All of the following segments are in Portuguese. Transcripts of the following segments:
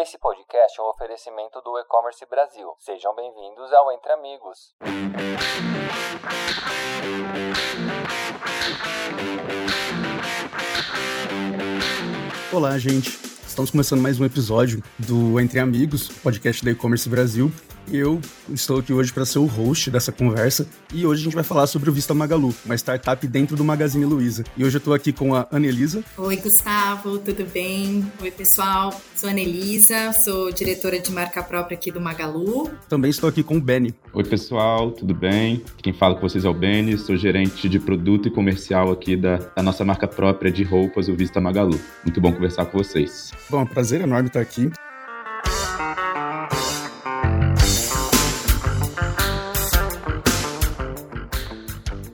Esse podcast é um oferecimento do E-Commerce Brasil. Sejam bem-vindos ao Entre Amigos. Olá, gente. Estamos começando mais um episódio do Entre Amigos, podcast da E-Commerce Brasil. Eu estou aqui hoje para ser o host dessa conversa e hoje a gente vai falar sobre o Vista Magalu, uma startup dentro do Magazine Luiza. E hoje eu estou aqui com a Anelisa. Oi, Gustavo, tudo bem? Oi, pessoal. Sou a Anelisa, sou diretora de marca própria aqui do Magalu. Também estou aqui com o Benny. Oi, pessoal, tudo bem? Quem fala com vocês é o Benny, sou gerente de produto e comercial aqui da, da nossa marca própria de roupas, o Vista Magalu. Muito bom conversar com vocês. Bom, é um prazer enorme estar aqui.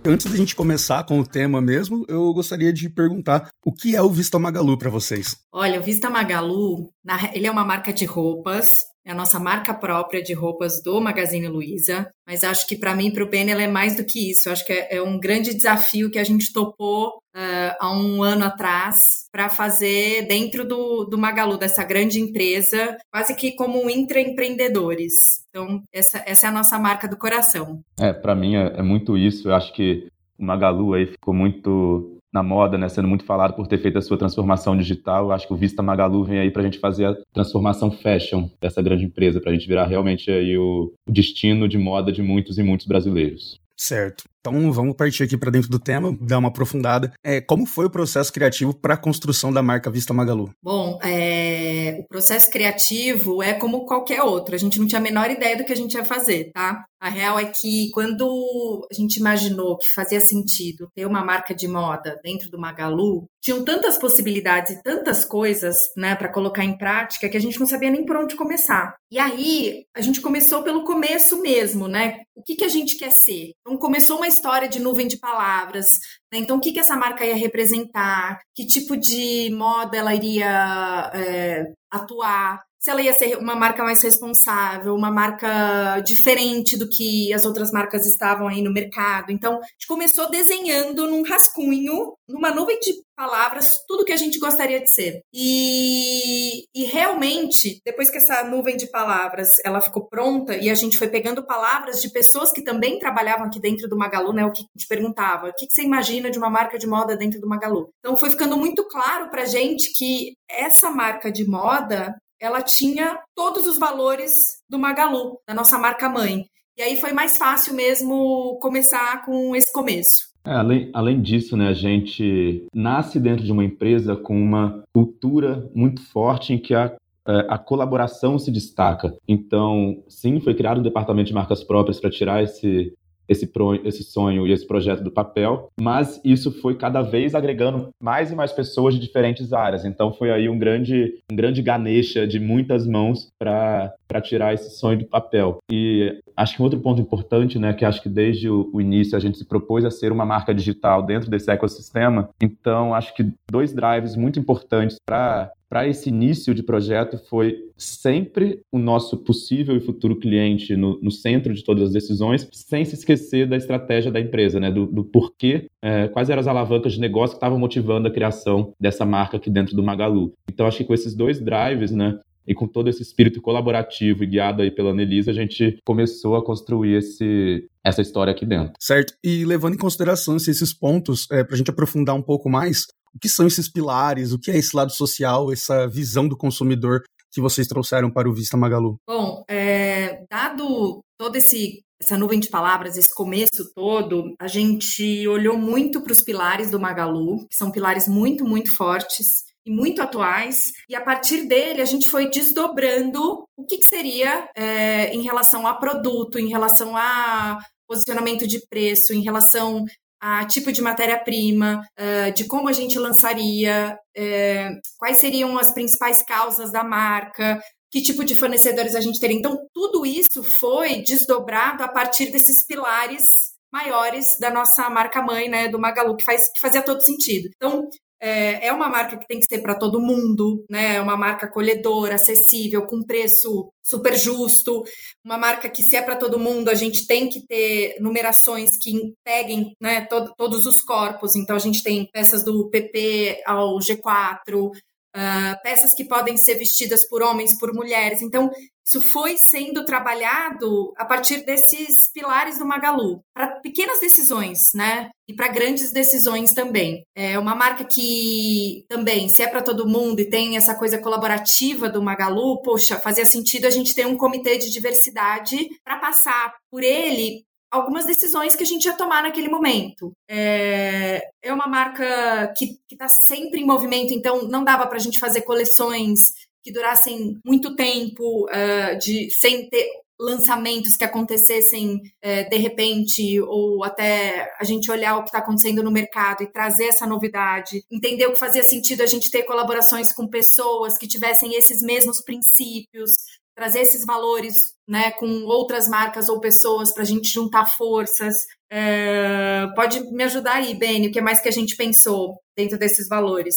Antes da gente começar com o tema mesmo, eu gostaria de perguntar o que é o Vista Magalu para vocês? Olha, o Vista Magalu, ele é uma marca de roupas, é a nossa marca própria de roupas do Magazine Luiza, mas acho que para mim, para o Ben, ela é mais do que isso. Acho que é, é um grande desafio que a gente topou uh, há um ano atrás para fazer dentro do, do Magalu, dessa grande empresa, quase que como intraempreendedores. Então, essa, essa é a nossa marca do coração. É, para mim é, é muito isso. Eu acho que o Magalu aí ficou muito na moda, né, sendo muito falado por ter feito a sua transformação digital. Eu acho que o Vista Magalu vem aí para a gente fazer a transformação fashion dessa grande empresa, para a gente virar realmente aí o, o destino de moda de muitos e muitos brasileiros. Certo. Então vamos partir aqui para dentro do tema, dar uma aprofundada. É, como foi o processo criativo para a construção da marca Vista Magalu? Bom, é, o processo criativo é como qualquer outro. A gente não tinha a menor ideia do que a gente ia fazer, tá? A real é que quando a gente imaginou que fazia sentido ter uma marca de moda dentro do Magalu, tinham tantas possibilidades e tantas coisas, né, para colocar em prática que a gente não sabia nem por onde começar. E aí a gente começou pelo começo mesmo, né? O que, que a gente quer ser? Então começou uma história de nuvem de palavras. Né? Então, o que, que essa marca ia representar? Que tipo de moda ela iria é, atuar? Se ela ia ser uma marca mais responsável, uma marca diferente do que as outras marcas estavam aí no mercado. Então, a gente começou desenhando num rascunho, numa nuvem de palavras, tudo que a gente gostaria de ser. E, e realmente, depois que essa nuvem de palavras ela ficou pronta e a gente foi pegando palavras de pessoas que também trabalhavam aqui dentro do Magalu, né? O que gente perguntava, o que, você imagina de uma marca de moda dentro do Magalu? Então, foi ficando muito claro pra gente que essa marca de moda ela tinha todos os valores do Magalu, da nossa marca mãe. E aí foi mais fácil mesmo começar com esse começo. É, além, além disso, né, a gente nasce dentro de uma empresa com uma cultura muito forte em que a, é, a colaboração se destaca. Então, sim, foi criado um departamento de marcas próprias para tirar esse, esse, pro, esse sonho e esse projeto do papel, mas isso foi cada vez agregando mais e mais pessoas de diferentes áreas. Então foi aí um grande, um grande ganesha de muitas mãos para tirar esse sonho do papel. E acho que um outro ponto importante, né, que acho que desde o, o início a gente se propôs a ser uma marca digital dentro desse ecossistema. Então acho que dois drives muito importantes para para esse início de projeto foi sempre o nosso possível e futuro cliente no, no, centro de todas as decisões, sem se esquecer da estratégia da empresa, né? do, do porquê, é, quais eram as alavancas de negócio que estavam motivando a criação dessa marca aqui dentro do Magalu. Então, acho que com esses dois drives, né, e com todo esse espírito colaborativo e guiado aí pela Anelisa, a gente começou a construir esse, essa história aqui dentro. Certo. E levando em consideração esses pontos, é, para a gente aprofundar um pouco mais, o que são esses pilares? O que é esse lado social, essa visão do consumidor que vocês trouxeram para o Vista Magalu? Bom, é, dado todo esse essa nuvem de palavras, esse começo todo, a gente olhou muito para os pilares do Magalu, que são pilares muito, muito fortes e muito atuais, e a partir dele a gente foi desdobrando o que, que seria é, em relação a produto, em relação a posicionamento de preço, em relação a tipo de matéria-prima, uh, de como a gente lançaria, uh, quais seriam as principais causas da marca, que tipo de fornecedores a gente teria. Então, tudo isso foi desdobrado a partir desses pilares maiores da nossa marca mãe, né, do Magalu, que, faz, que fazia todo sentido. Então, é, é uma marca que tem que ser para todo mundo, né? É uma marca acolhedora, acessível, com preço super justo, uma marca que se é para todo mundo, a gente tem que ter numerações que peguem né, todo, todos os corpos. Então a gente tem peças do PP ao G4, uh, peças que podem ser vestidas por homens, por mulheres. Então, isso foi sendo trabalhado a partir desses pilares do Magalu, para pequenas decisões, né? E para grandes decisões também. É uma marca que também, se é para todo mundo e tem essa coisa colaborativa do Magalu, poxa, fazia sentido a gente ter um comitê de diversidade para passar por ele algumas decisões que a gente ia tomar naquele momento. É, é uma marca que está sempre em movimento, então não dava para a gente fazer coleções que durassem muito tempo, uh, de, sem ter lançamentos que acontecessem uh, de repente, ou até a gente olhar o que está acontecendo no mercado e trazer essa novidade, entender o que fazia sentido a gente ter colaborações com pessoas que tivessem esses mesmos princípios, trazer esses valores né, com outras marcas ou pessoas para a gente juntar forças. É, pode me ajudar aí, Beni, o que mais que a gente pensou dentro desses valores?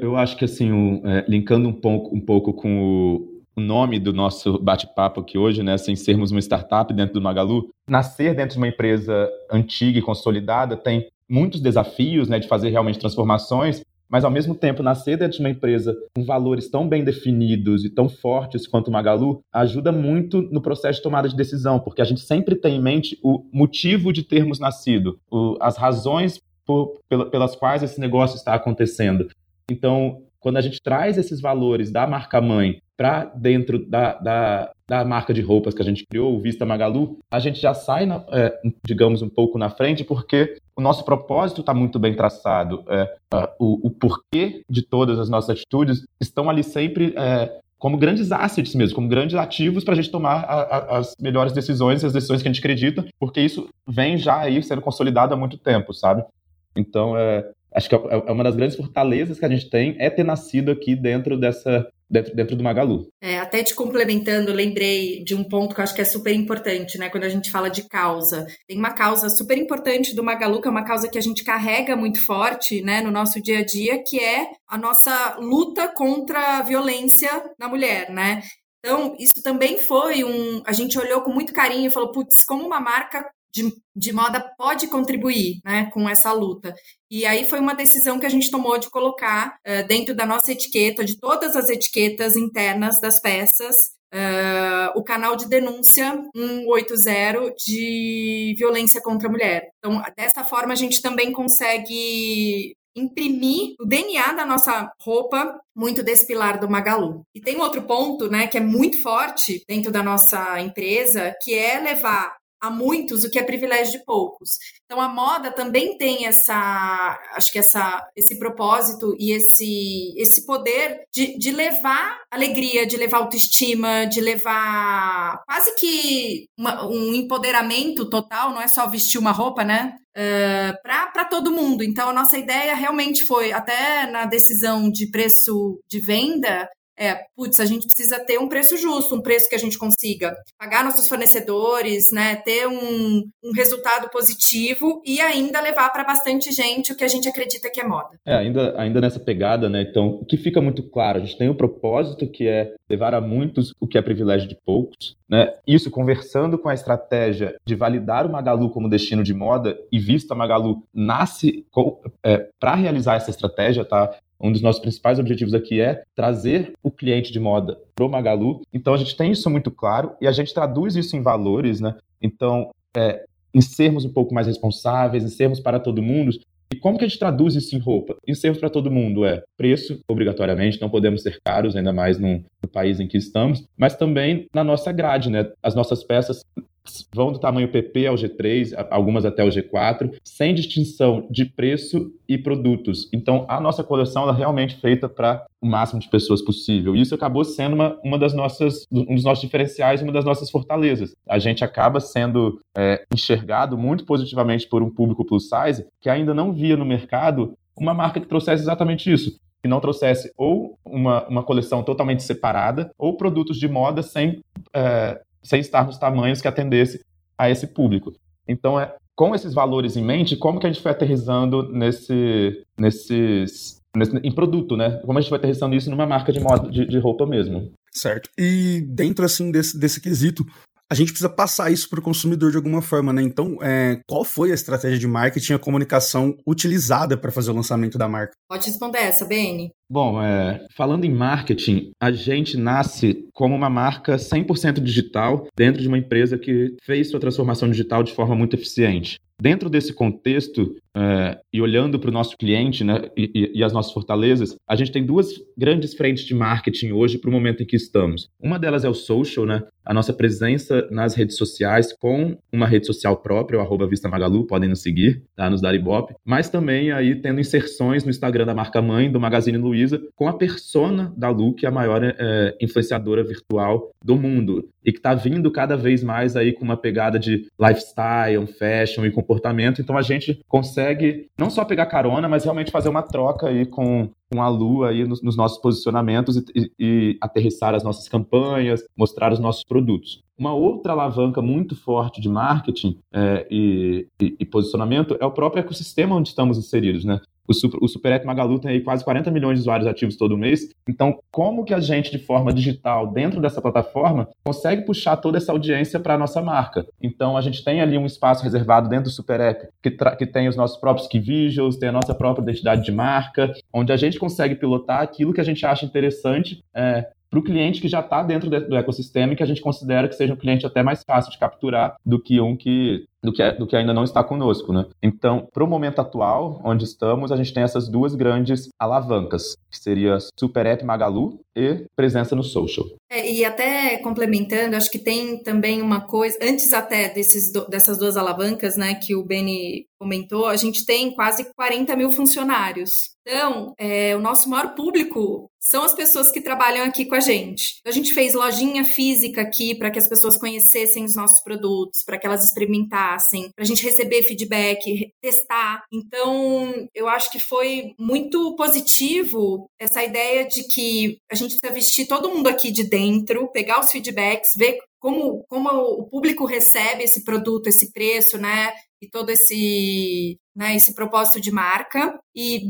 Eu acho que assim, um, é, linkando um pouco, um pouco com o, o nome do nosso bate-papo aqui hoje, né, sem sermos uma startup dentro do Magalu, nascer dentro de uma empresa antiga e consolidada tem muitos desafios, né, de fazer realmente transformações, mas ao mesmo tempo nascer dentro de uma empresa com valores tão bem definidos e tão fortes quanto o Magalu ajuda muito no processo de tomada de decisão, porque a gente sempre tem em mente o motivo de termos nascido, o, as razões por, pelas quais esse negócio está acontecendo. Então, quando a gente traz esses valores da marca mãe para dentro da, da, da, marca de roupas que a gente criou, o Vista Magalu, a gente já sai, na, é, digamos, um pouco na frente, porque o nosso propósito está muito bem traçado. É, o, o, porquê de todas as nossas atitudes estão ali sempre é, como grandes assets mesmo, como grandes ativos para a gente tomar a, a, as melhores decisões, as decisões que a gente acredita, porque isso vem já aí sendo consolidado há muito tempo, sabe? Então, é, acho que é, é uma das grandes fortalezas que a gente tem é ter nascido aqui dentro dessa dentro, dentro do Magalu. É, até te complementando, lembrei de um ponto que eu acho que é super importante, né? Quando a gente fala de causa. Tem uma causa super importante do Magalu, que é uma causa que a gente carrega muito forte, né, no nosso dia a dia, que é a nossa luta contra a violência na mulher, né? Então, isso também foi um. A gente olhou com muito carinho e falou: putz, como uma marca de, de moda pode contribuir né, com essa luta. E aí foi uma decisão que a gente tomou de colocar uh, dentro da nossa etiqueta, de todas as etiquetas internas das peças, uh, o canal de denúncia 180 de violência contra a mulher. Então, dessa forma, a gente também consegue imprimir o DNA da nossa roupa muito desse pilar do Magalu. E tem outro ponto, né, que é muito forte dentro da nossa empresa, que é levar a muitos o que é privilégio de poucos. Então a moda também tem essa, acho que essa, esse propósito e esse, esse poder de, de levar alegria, de levar autoestima, de levar quase que uma, um empoderamento total, não é só vestir uma roupa, né? Uh, para todo mundo. Então, a nossa ideia realmente foi, até na decisão de preço de venda, é, putz, a gente precisa ter um preço justo, um preço que a gente consiga pagar nossos fornecedores, né, ter um, um resultado positivo e ainda levar para bastante gente o que a gente acredita que é moda. É, ainda, ainda nessa pegada, né, então, o que fica muito claro, a gente tem o um propósito que é levar a muitos o que é privilégio de poucos, né, isso conversando com a estratégia de validar o Magalu como destino de moda e visto a Magalu nasce é, para realizar essa estratégia, tá? Um dos nossos principais objetivos aqui é trazer o cliente de moda para o Magalu. Então a gente tem isso muito claro e a gente traduz isso em valores, né? Então, é, em sermos um pouco mais responsáveis, em sermos para todo mundo. E como que a gente traduz isso em roupa? Em sermos para todo mundo é preço, obrigatoriamente, não podemos ser caros, ainda mais no, no país em que estamos, mas também na nossa grade, né? As nossas peças vão do tamanho PP ao G3, algumas até o G4, sem distinção de preço e produtos. Então, a nossa coleção é realmente feita para o máximo de pessoas possível. Isso acabou sendo uma, uma das nossas, um dos nossos diferenciais, uma das nossas fortalezas. A gente acaba sendo é, enxergado muito positivamente por um público plus size que ainda não via no mercado uma marca que trouxesse exatamente isso que não trouxesse ou uma, uma coleção totalmente separada ou produtos de moda sem é, sem estar nos tamanhos que atendesse a esse público. Então, é, com esses valores em mente, como que a gente foi aterrizando nesse, nesses, nesse, em produto, né? Como a gente vai aterrissando isso numa marca de moda de, de roupa mesmo. Certo. E dentro, assim, desse, desse quesito, a gente precisa passar isso para o consumidor de alguma forma, né? Então, é, qual foi a estratégia de marketing, a comunicação utilizada para fazer o lançamento da marca? Pode responder essa, Beni. Bom, é, falando em marketing, a gente nasce como uma marca 100% digital dentro de uma empresa que fez sua transformação digital de forma muito eficiente. Dentro desse contexto, é, e olhando para o nosso cliente né, e, e, as nossas fortalezas, a gente tem duas grandes frentes de marketing hoje para o momento em que estamos. Uma delas é o social, né, a nossa presença nas redes sociais com uma rede social própria, o arroba Vista Magalu, podem nos seguir, tá, nos dar ibope, mas também aí tendo inserções no Instagram da marca mãe, do Magazine Luiza, com a persona da Lu, que é a maior é, influenciadora virtual do mundo e que está vindo cada vez mais aí com uma pegada de lifestyle, fashion e comportamento. Então a gente consegue não só pegar carona, mas realmente fazer uma troca aí com, com a Lu aí nos, nos nossos posicionamentos e, e, e aterrissar as nossas campanhas, mostrar os nossos produtos. Uma outra alavanca muito forte de marketing é, e, e, e, posicionamento é o próprio ecossistema onde estamos inseridos, né? O, Super, o Super Magalu tem aí quase 40 milhões de usuários ativos todo mês. Então, como que a gente, de forma digital, dentro dessa plataforma, consegue puxar toda essa audiência para a nossa marca? Então, a gente tem ali um espaço reservado dentro do Super App que, que tem os nossos próprios key visuals, tem a nossa própria identidade de marca, onde a gente consegue pilotar aquilo que a gente acha interessante é, para o cliente que já está dentro do ecossistema e que a gente considera que seja um cliente até mais fácil de capturar do que um que do que, do que ainda não está conosco, né? Então, para o momento atual, onde estamos, a gente tem essas duas grandes alavancas, que seria Super App Magalu e presença no social. É, e até complementando, acho que tem também uma coisa, antes até desses, dessas duas alavancas, né, que o Beni comentou, a gente tem quase 40 mil funcionários. Então, é, o nosso maior público são as pessoas que trabalham aqui com a gente. A gente fez lojinha física aqui para que as pessoas conhecessem os nossos produtos, para que elas experimentassem, para a gente receber feedback, testar. Então, eu acho que foi muito positivo essa ideia de que a gente precisa vestir todo mundo aqui de dentro, pegar os feedbacks, ver como, como o público recebe esse produto, esse preço, né? E todo esse né, esse propósito de marca e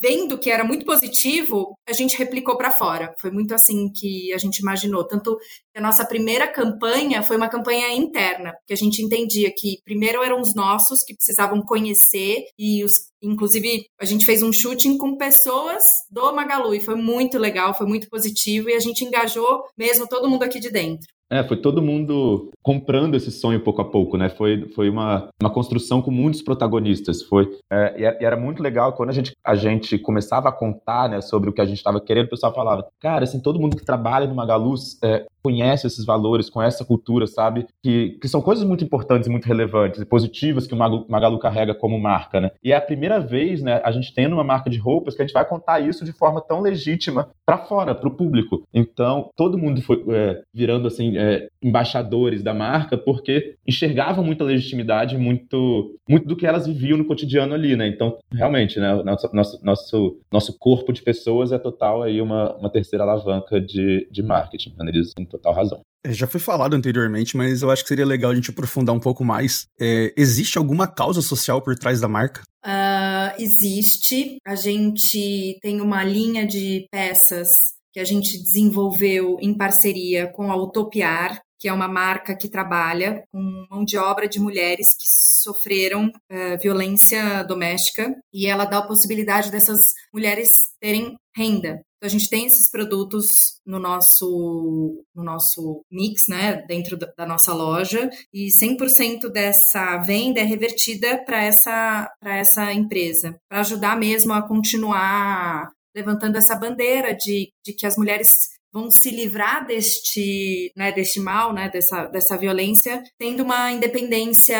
vendo que era muito positivo, a gente replicou para fora. Foi muito assim que a gente imaginou. Tanto que a nossa primeira campanha foi uma campanha interna, que a gente entendia que primeiro eram os nossos que precisavam conhecer e os inclusive a gente fez um shooting com pessoas do Magalu e foi muito legal, foi muito positivo e a gente engajou mesmo todo mundo aqui de dentro. É, foi todo mundo comprando esse sonho pouco a pouco, né? Foi, foi uma, uma construção com muitos protagonistas. Foi, é, e era muito legal quando a gente, a gente começava a contar né, sobre o que a gente estava querendo, o pessoal falava, cara, assim, todo mundo que trabalha no Magalu é, conhece esses valores, conhece essa cultura, sabe? Que, que são coisas muito importantes muito relevantes e positivas que o Magalu, Magalu carrega como marca, né? E é a primeira vez, né, a gente tendo uma marca de roupas que a gente vai contar isso de forma tão legítima para fora, para o público. Então, todo mundo foi é, virando, assim, é, embaixadores da marca porque enxergavam muita legitimidade, muito, muito do que elas viviam no cotidiano ali, né? Então, realmente, né, nosso, nosso, nosso, nosso corpo de pessoas é total aí uma, uma terceira alavanca de, de marketing, né? Eles total razão. É, já foi falado anteriormente, mas eu acho que seria legal a gente aprofundar um pouco mais. É, existe alguma causa social por trás da marca? Uh, existe. A gente tem uma linha de peças que a gente desenvolveu em parceria com a Utopiar, que é uma marca que trabalha com mão de obra de mulheres que sofreram uh, violência doméstica e ela dá a possibilidade dessas mulheres terem renda. Então, a gente tem esses produtos no nosso, no nosso mix, né, dentro da nossa loja, e 100% dessa venda é revertida para essa, essa empresa, para ajudar mesmo a continuar levantando essa bandeira de, de que as mulheres vão se livrar deste, né, deste mal, né, dessa, dessa violência, tendo uma independência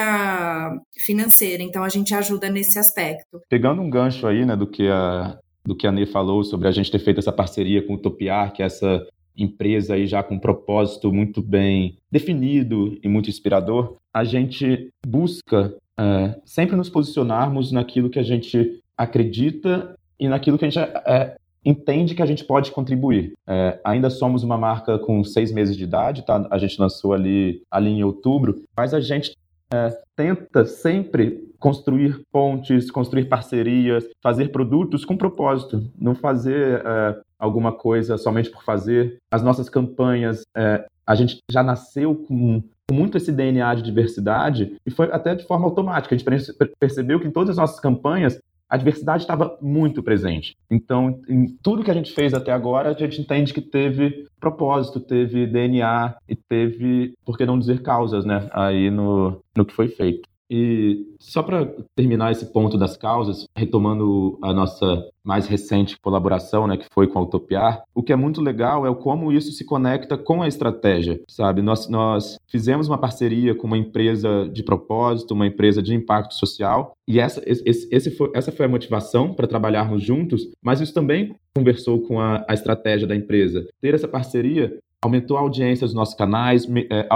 financeira. Então a gente ajuda nesse aspecto. Pegando um gancho aí, né, do que a do que a Ney falou sobre a gente ter feito essa parceria com o Topiar, que é essa empresa aí já com um propósito muito bem definido e muito inspirador, a gente busca é, sempre nos posicionarmos naquilo que a gente acredita e naquilo que a gente é, entende que a gente pode contribuir. É, ainda somos uma marca com seis meses de idade, tá? A gente lançou ali, ali em outubro, mas a gente é, tenta sempre construir pontes, construir parcerias, fazer produtos com propósito, não fazer é, alguma coisa somente por fazer. As nossas campanhas, é, a gente já nasceu com muito esse DNA de diversidade e foi até de forma automática. A gente percebeu que em todas as nossas campanhas a diversidade estava muito presente. Então, em tudo que a gente fez até agora, a gente entende que teve propósito, teve DNA e teve, por que não dizer causas, né, aí no, no que foi feito. E só para terminar esse ponto das causas, retomando a nossa mais recente colaboração, né, que foi com a Utopiar, o que é muito legal é como isso se conecta com a estratégia, sabe? Nós, nós fizemos uma parceria com uma empresa de propósito, uma empresa de impacto social, e essa, esse, esse foi, essa foi a motivação para trabalharmos juntos, mas isso também conversou com a, a estratégia da empresa. Ter essa parceria aumentou a audiência dos nossos canais é,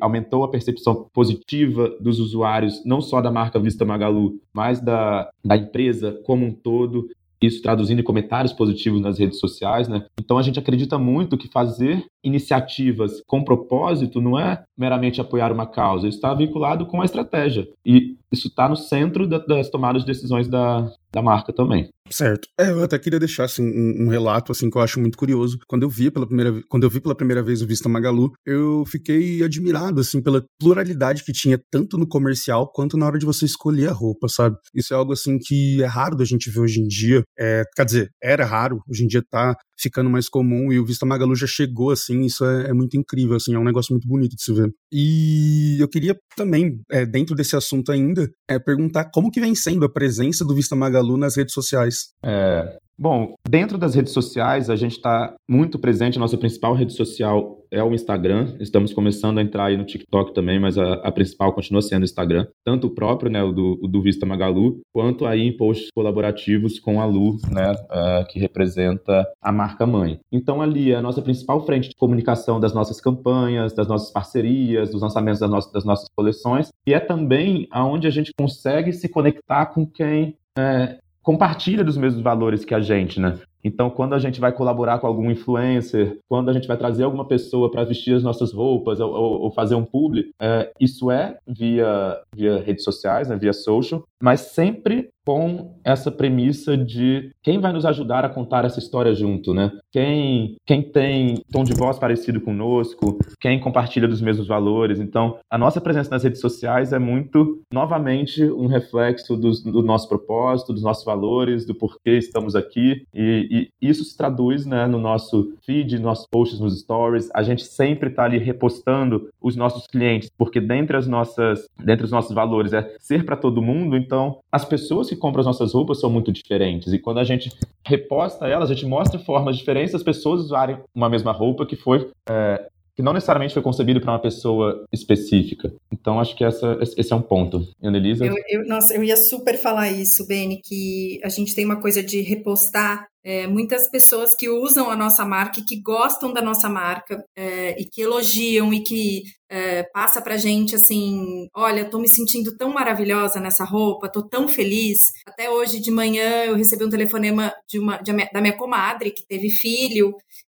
aumentou a percepção positiva dos usuários, não só da marca Vista Magalu, mas da, da empresa como um todo isso traduzindo em comentários positivos nas redes sociais, né? Então a gente acredita muito que fazer iniciativas com propósito não é meramente apoiar uma causa, está vinculado com a estratégia. E isso está no centro da, das tomadas de decisões da, da marca também. Certo. É, eu até queria deixar assim, um, um, relato assim que eu acho muito curioso. Quando eu vi pela primeira, quando eu vi pela primeira vez o Vista Magalu, eu fiquei admirado assim pela pluralidade que tinha tanto no comercial quanto na hora de você escolher a roupa, sabe? Isso é algo assim que é raro da gente ver hoje em dia. É, quer dizer, era raro, hoje em dia tá ficando mais comum e o Vista Magalu já chegou assim, isso é, é muito incrível, assim, é um negócio muito bonito de se ver. E eu queria também, é, dentro desse assunto ainda, é, perguntar como que vem sendo a presença do Vista Magalu nas redes sociais. É, Bom, dentro das redes sociais, a gente está muito presente. A nossa principal rede social é o Instagram. Estamos começando a entrar aí no TikTok também, mas a, a principal continua sendo o Instagram. Tanto o próprio, né, o do, o do, Vista Magalu, quanto aí em posts colaborativos com a Lu, né, uh, que representa a marca mãe. Então ali é a nossa principal frente de comunicação das nossas campanhas, das nossas parcerias, dos lançamentos das nossas, das nossas coleções. E é também aonde a gente consegue se conectar com quem é, compartilha dos mesmos valores que a gente, né? Então, quando a gente vai colaborar com algum influencer, quando a gente vai trazer alguma pessoa para vestir as nossas roupas ou, ou, fazer um publi, é, isso é via, via redes sociais, né, via social, mas sempre com essa premissa de quem vai nos ajudar a contar essa história junto, né? Quem, quem tem tom de voz parecido conosco, quem compartilha dos mesmos valores. Então, a nossa presença nas redes sociais é muito, novamente, um reflexo do, do nosso propósito, dos nossos valores, do porquê estamos aqui. E, e isso se traduz né, no nosso feed, nos nossos posts, nos stories. A gente sempre está ali repostando os nossos clientes, porque dentre as nossas, dentre os nossos valores é ser para todo mundo. Então, as pessoas que compram as nossas roupas são muito diferentes. E quando a gente reposta elas, a gente mostra formas diferentes das pessoas usarem uma mesma roupa que foi. É, que não necessariamente foi concebido para uma pessoa específica. Então, acho que essa, esse é um ponto. Annelisa? Eu, eu, nossa, eu ia super falar isso, Beni, que a gente tem uma coisa de repostar é, muitas pessoas que usam a nossa marca que gostam da nossa marca é, e que elogiam e que é, passa pra gente assim, olha, tô me sentindo tão maravilhosa nessa roupa, tô tão feliz. Até hoje de manhã eu recebi um telefonema de uma, de, da minha comadre que teve filho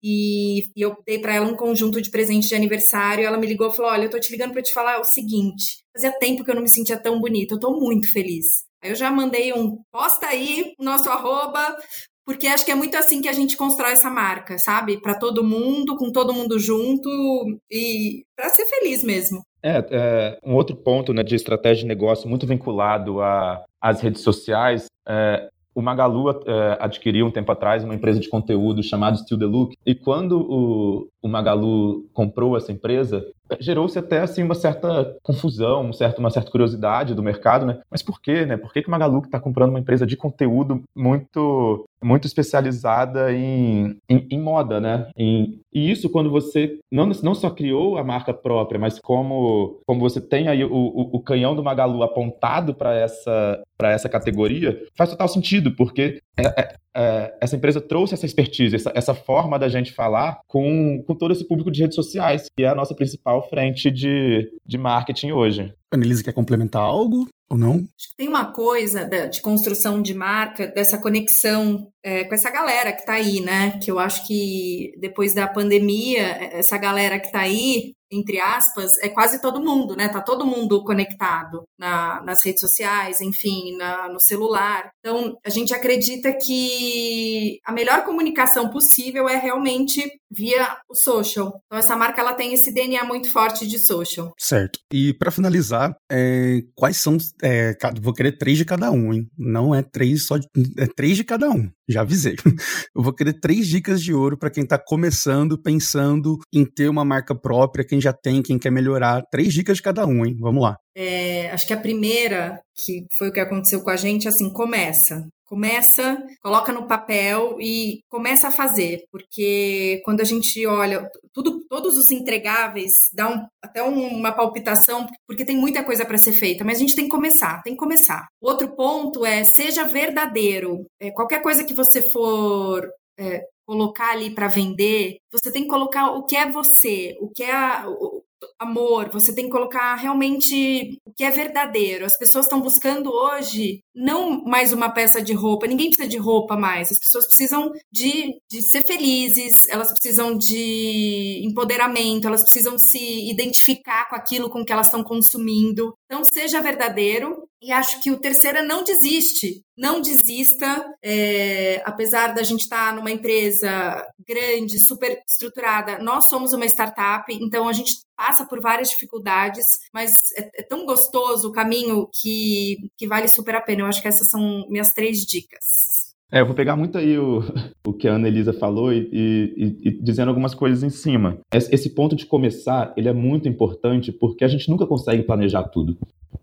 e, e eu dei para ela um conjunto de presentes de aniversário. Ela me ligou e falou: Olha, eu tô te ligando para te falar o seguinte: fazia tempo que eu não me sentia tão bonita, eu tô muito feliz. Eu já mandei um posta aí, nosso arroba, porque acho que é muito assim que a gente constrói essa marca, sabe? Para todo mundo, com todo mundo junto e para ser feliz mesmo. É, é, um outro ponto né, de estratégia de negócio muito vinculado às redes sociais é, o Magalu é, adquiriu um tempo atrás uma empresa de conteúdo chamada Still the Look, e quando o, o Magalu comprou essa empresa, gerou-se até assim uma certa confusão, um certo, uma certa curiosidade do mercado, né? Mas por quê, né? Por que, que o Magalu está comprando uma empresa de conteúdo muito muito especializada em, em, em moda, né? Em, e isso quando você não, não só criou a marca própria, mas como, como você tem aí o, o, o canhão do Magalu apontado para essa, essa categoria, faz total sentido, porque é, é, é, essa empresa trouxe essa expertise, essa, essa forma da gente falar com, com todo esse público de redes sociais, que é a nossa principal frente de, de marketing hoje. Annelise quer complementar algo ou não? Tem uma coisa de construção de marca, dessa conexão é, com essa galera que está aí, né? Que eu acho que depois da pandemia, essa galera que está aí entre aspas, é quase todo mundo, né? Tá todo mundo conectado na, nas redes sociais, enfim, na, no celular. Então, a gente acredita que a melhor comunicação possível é realmente via o social. Então, essa marca ela tem esse DNA muito forte de social. Certo. E para finalizar, é, quais são. É, vou querer três de cada um, hein? Não é três só. De, é três de cada um. Já avisei. Eu vou querer três dicas de ouro para quem está começando, pensando em ter uma marca própria, quem já tem, quem quer melhorar. Três dicas de cada um, hein? Vamos lá. É, acho que a primeira, que foi o que aconteceu com a gente, assim, começa. Começa, coloca no papel e começa a fazer, porque quando a gente olha tudo, todos os entregáveis, dá um, até uma palpitação, porque tem muita coisa para ser feita, mas a gente tem que começar, tem que começar. Outro ponto é seja verdadeiro. É, qualquer coisa que você for é, colocar ali para vender, você tem que colocar o que é você, o que é a, amor, você tem que colocar realmente o que é verdadeiro. As pessoas estão buscando hoje não mais uma peça de roupa, ninguém precisa de roupa mais. As pessoas precisam de, de ser felizes, elas precisam de empoderamento, elas precisam se identificar com aquilo com que elas estão consumindo. Então, seja verdadeiro. E acho que o terceiro é não desiste. Não desista, é, apesar da gente estar tá numa empresa grande, super estruturada. Nós somos uma startup, então a gente passa por várias dificuldades, mas é, é tão gostoso o caminho que, que vale super a pena. Eu acho que essas são minhas três dicas. É, eu vou pegar muito aí o, o que a Ana Elisa falou e, e, e, dizendo algumas coisas em cima. Esse ponto de começar, ele é muito importante porque a gente nunca consegue planejar tudo.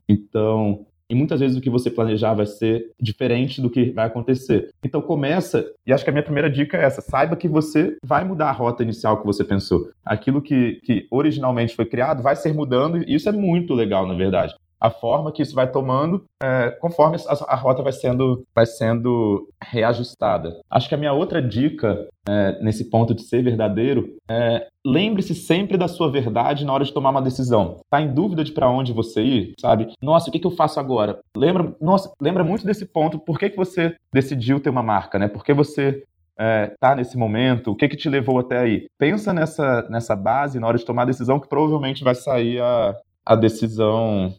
Então, e muitas vezes o que você planejar vai ser diferente do que vai acontecer. Então começa, e acho que a minha primeira dica é essa: saiba que você vai mudar a rota inicial que você pensou. Aquilo que, que originalmente foi criado vai ser mudando, e isso é muito legal, na verdade a forma que isso vai tomando é, conforme a, a, rota vai sendo, vai sendo reajustada. Acho que a minha outra dica é, nesse ponto de ser verdadeiro é lembre-se sempre da sua verdade na hora de tomar uma decisão. Tá em dúvida de para onde você ir, sabe? Nossa, o que, que eu faço agora? Lembra, nossa, lembra muito desse ponto. Por que, que você decidiu ter uma marca, né? Por que você é, tá nesse momento? O que que te levou até aí? Pensa nessa, nessa base na hora de tomar a decisão que provavelmente vai sair a, a decisão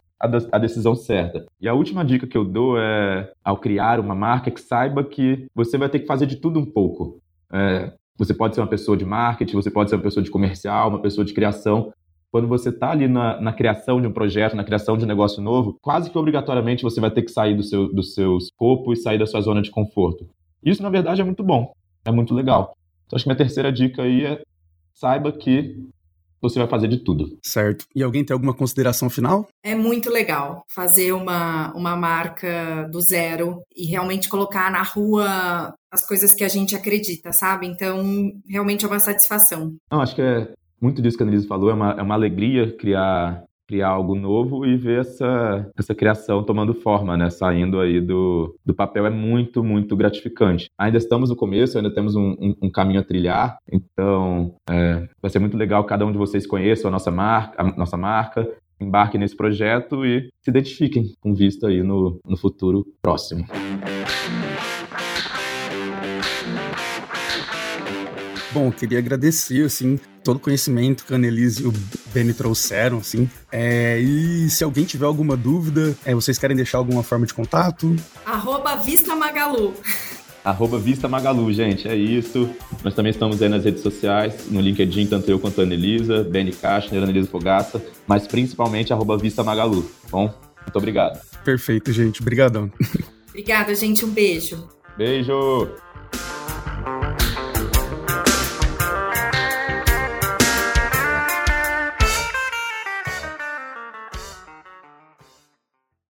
a, decisão certa. E a última dica que eu dou é, ao criar uma marca, que saiba que você vai ter que fazer de tudo um pouco. É, você pode ser uma pessoa de marketing, você pode ser uma pessoa de comercial, uma pessoa de criação. Quando você está ali na, na, criação de um projeto, na criação de um negócio novo, quase que obrigatoriamente você vai ter que sair do seu, do seu escopo e sair da sua zona de conforto. Isso, na verdade, é muito bom, é muito legal. Então, acho que minha terceira dica aí é saiba que você vai fazer de tudo. Certo. E alguém tem alguma consideração final? É muito legal fazer uma, uma marca do zero e realmente colocar na rua as coisas que a gente acredita, sabe? Então, realmente é uma satisfação. Não, acho que é muito disso que a Annelise falou, é uma, é uma alegria criar criar algo novo e ver essa, essa criação tomando forma, né? Saindo aí do, do papel é muito, muito gratificante. Ainda estamos no começo, ainda temos um, um, um caminho a trilhar, então é, vai ser muito legal cada um de vocês conheça a nossa marca, a nossa marca embarquem nesse projeto e se identifiquem com vista aí no, no futuro próximo. Bom, queria agradecer, assim, todo o conhecimento que a Annelise e o Benny trouxeram, assim. É, e se alguém tiver alguma dúvida, é, vocês querem deixar alguma forma de contato? Arroba Vista Magalu. Arroba Vista Magalu, gente, é isso. Nós também estamos aí nas redes sociais, no LinkedIn, tanto eu quanto a Anelisa, Benny Kastner, Anelisa Fogaça, mas principalmente arroba Vista Magalu, tá bom? Muito obrigado. Perfeito, gente. Obrigadão. Obrigada, gente. Um beijo. Beijo!